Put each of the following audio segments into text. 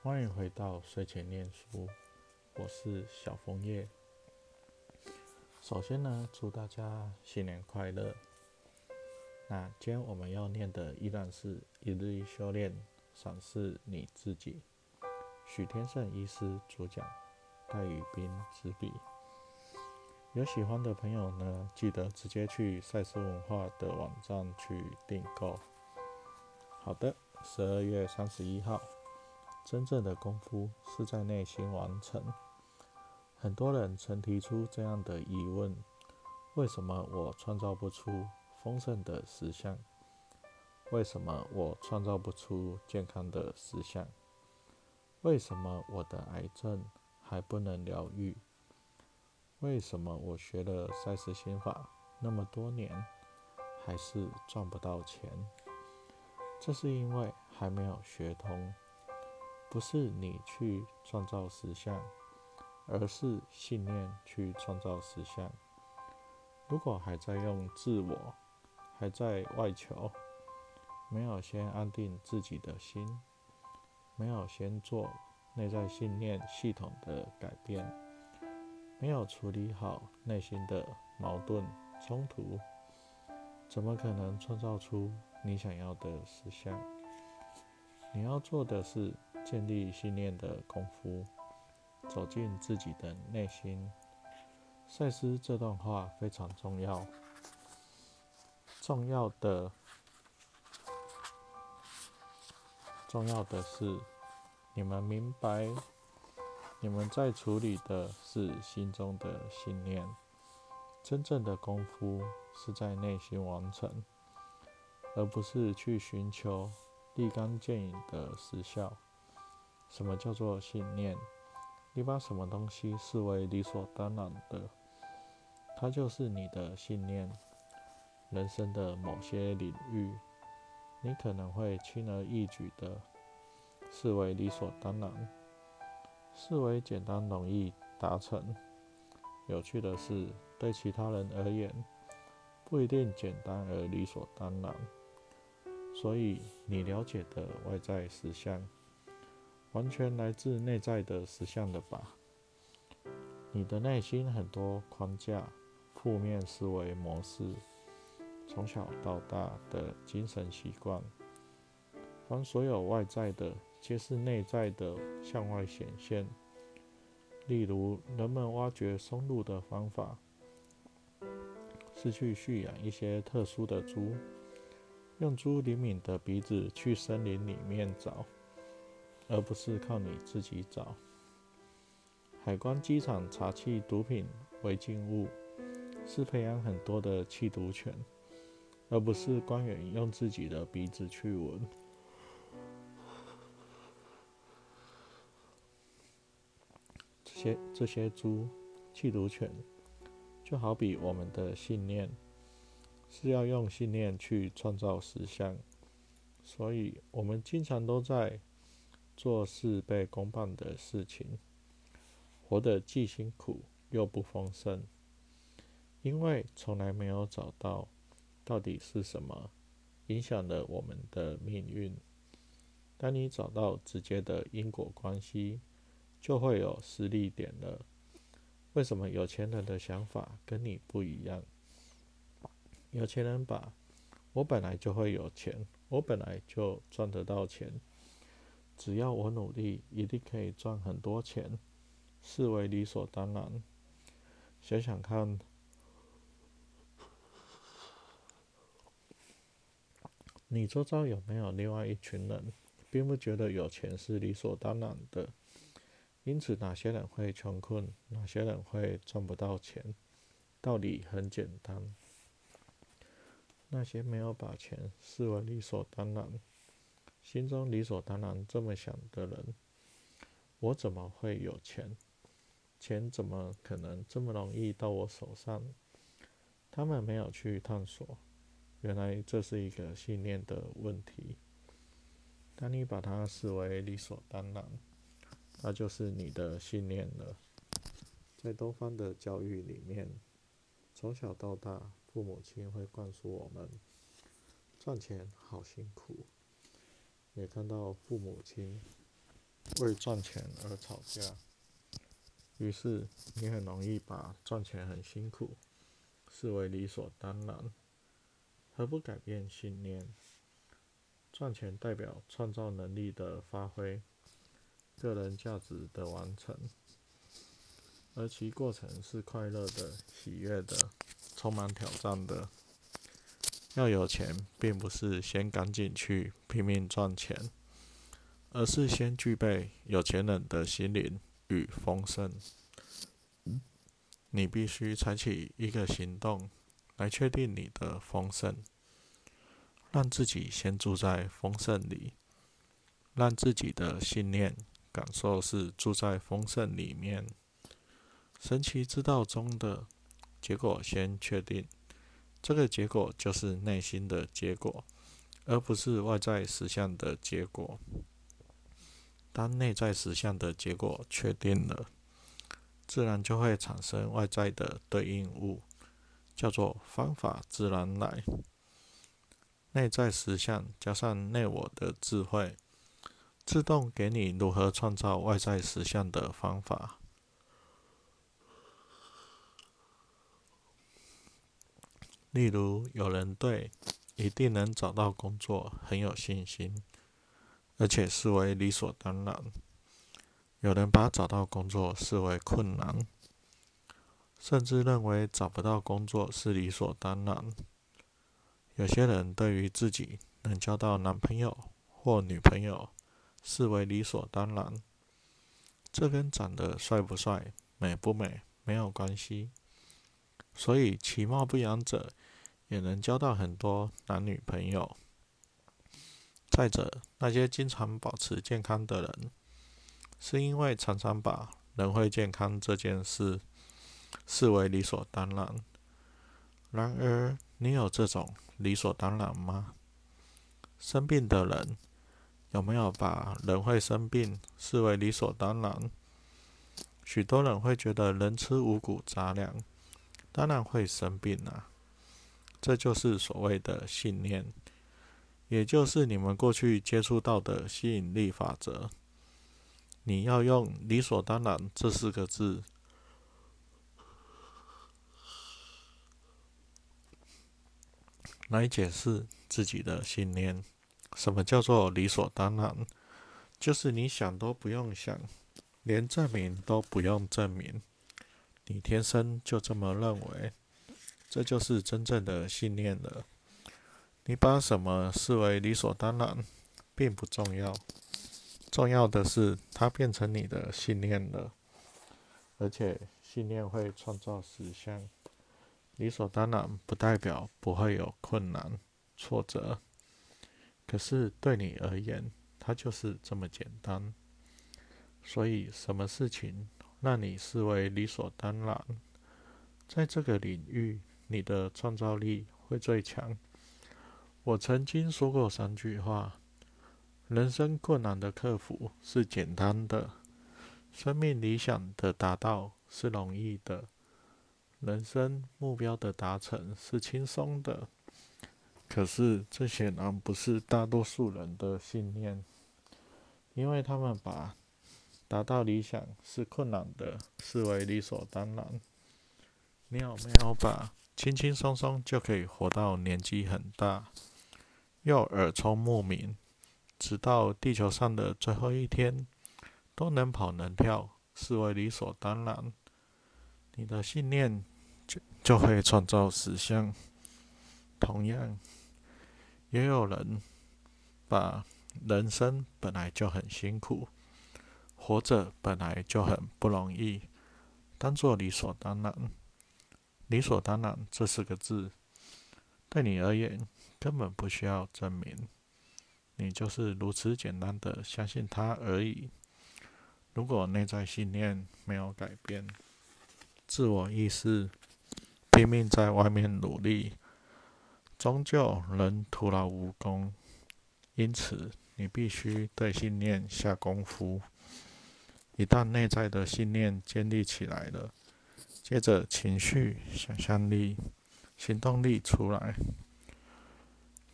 欢迎回到睡前念书，我是小枫叶。首先呢，祝大家新年快乐。那今天我们要念的依然是一日一修炼，赏识你自己。许天胜医师主讲，戴宇斌执笔。有喜欢的朋友呢，记得直接去赛斯文化的网站去订购。好的，十二月三十一号。真正的功夫是在内心完成。很多人曾提出这样的疑问：为什么我创造不出丰盛的实相？为什么我创造不出健康的实相？为什么我的癌症还不能疗愈？为什么我学了赛斯心法那么多年，还是赚不到钱？这是因为还没有学通。不是你去创造实相，而是信念去创造实相。如果还在用自我，还在外求，没有先安定自己的心，没有先做内在信念系统的改变，没有处理好内心的矛盾冲突，怎么可能创造出你想要的实相？你要做的是。建立信念的功夫，走进自己的内心。赛斯这段话非常重要。重要的，重要的是，你们明白，你们在处理的是心中的信念。真正的功夫是在内心完成，而不是去寻求立竿见影的实效。什么叫做信念？你把什么东西视为理所当然的，它就是你的信念。人生的某些领域，你可能会轻而易举的视为理所当然，视为简单容易达成。有趣的是，对其他人而言，不一定简单而理所当然。所以，你了解的外在实相。完全来自内在的实相的吧？你的内心很多框架、负面思维模式，从小到大的精神习惯，凡所有外在的，皆是内在的向外显现。例如，人们挖掘松露的方法，是去蓄养一些特殊的猪，用猪灵敏的鼻子去森林里面找。而不是靠你自己找。海关机场查缉毒品违禁物，是培养很多的缉毒犬，而不是官员用自己的鼻子去闻。这些这些猪缉毒犬，就好比我们的信念，是要用信念去创造实相，所以我们经常都在。做事被公办的事情，活得既辛苦又不丰盛，因为从来没有找到到底是什么影响了我们的命运。当你找到直接的因果关系，就会有实力点了。为什么有钱人的想法跟你不一样？有钱人把“我本来就会有钱，我本来就赚得到钱”。只要我努力，一定可以赚很多钱，视为理所当然。想想看，你周遭有没有另外一群人，并不觉得有钱是理所当然的？因此，哪些人会穷困，哪些人会赚不到钱？道理很简单：那些没有把钱视为理所当然。心中理所当然这么想的人，我怎么会有钱？钱怎么可能这么容易到我手上？他们没有去探索，原来这是一个信念的问题。当你把它视为理所当然，那就是你的信念了。在东方的教育里面，从小到大，父母亲会灌输我们：赚钱好辛苦。也看到父母亲为赚钱而吵架，于是你很容易把赚钱很辛苦视为理所当然。何不改变信念？赚钱代表创造能力的发挥，个人价值的完成，而其过程是快乐的、喜悦的、充满挑战的。要有钱，并不是先赶紧去拼命赚钱，而是先具备有钱人的心灵与丰盛。你必须采取一个行动来确定你的丰盛，让自己先住在丰盛里，让自己的信念感受是住在丰盛里面。神奇之道中的结果，先确定。这个结果就是内心的结果，而不是外在实相的结果。当内在实相的结果确定了，自然就会产生外在的对应物，叫做方法自然来。内在实相加上内我的智慧，自动给你如何创造外在实相的方法。例如，有人对一定能找到工作很有信心，而且视为理所当然；有人把找到工作视为困难，甚至认为找不到工作是理所当然。有些人对于自己能交到男朋友或女朋友视为理所当然，这跟长得帅不帅、美不美没有关系。所以，其貌不扬者也能交到很多男女朋友。再者，那些经常保持健康的人，是因为常常把人会健康这件事视为理所当然。然而，你有这种理所当然吗？生病的人有没有把人会生病视为理所当然？许多人会觉得人吃五谷杂粮。当然会生病啊，这就是所谓的信念，也就是你们过去接触到的吸引力法则。你要用“理所当然”这四个字来解释自己的信念。什么叫做理所当然？就是你想都不用想，连证明都不用证明。你天生就这么认为，这就是真正的信念了。你把什么视为理所当然，并不重要，重要的是它变成你的信念了。而且信念会创造实相。理所当然不代表不会有困难、挫折，可是对你而言，它就是这么简单。所以什么事情？让你视为理所当然，在这个领域，你的创造力会最强。我曾经说过三句话：人生困难的克服是简单的，生命理想的达到是容易的，人生目标的达成是轻松的。可是，这显然不是大多数人的信念，因为他们把。达到理想是困难的，视为理所当然。你有没有把轻轻松松就可以活到年纪很大，又耳聪目明，直到地球上的最后一天都能跑能跳，视为理所当然？你的信念就就会创造实相。同样，也有人把人生本来就很辛苦。活着本来就很不容易，当做理所当然。理所当然这四个字，对你而言根本不需要证明，你就是如此简单的相信它而已。如果内在信念没有改变，自我意识拼命在外面努力，终究能徒劳无功。因此，你必须对信念下功夫。一旦内在的信念建立起来了，接着情绪、想象力、行动力出来，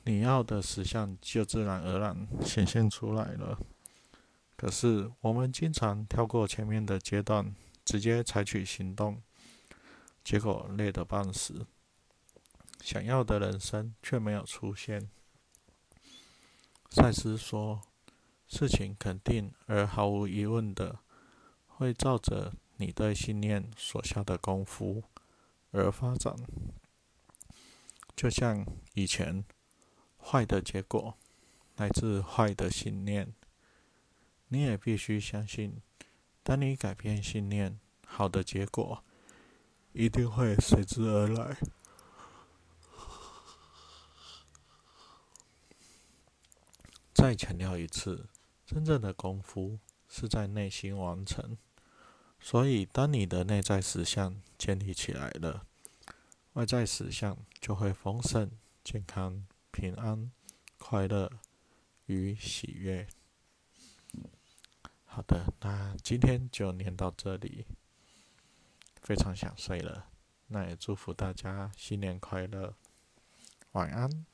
你要的实相就自然而然显现出来了。可是我们经常跳过前面的阶段，直接采取行动，结果累得半死，想要的人生却没有出现。赛斯说：“事情肯定而毫无疑问的会照着你对信念所下的功夫而发展，就像以前。”坏的结果来自坏的信念，你也必须相信，当你改变信念，好的结果一定会随之而来。再强调一次，真正的功夫是在内心完成。所以，当你的内在实相建立起来了，外在实相就会丰盛、健康。平安、快乐与喜悦。好的，那今天就念到这里。非常想睡了，那也祝福大家新年快乐，晚安。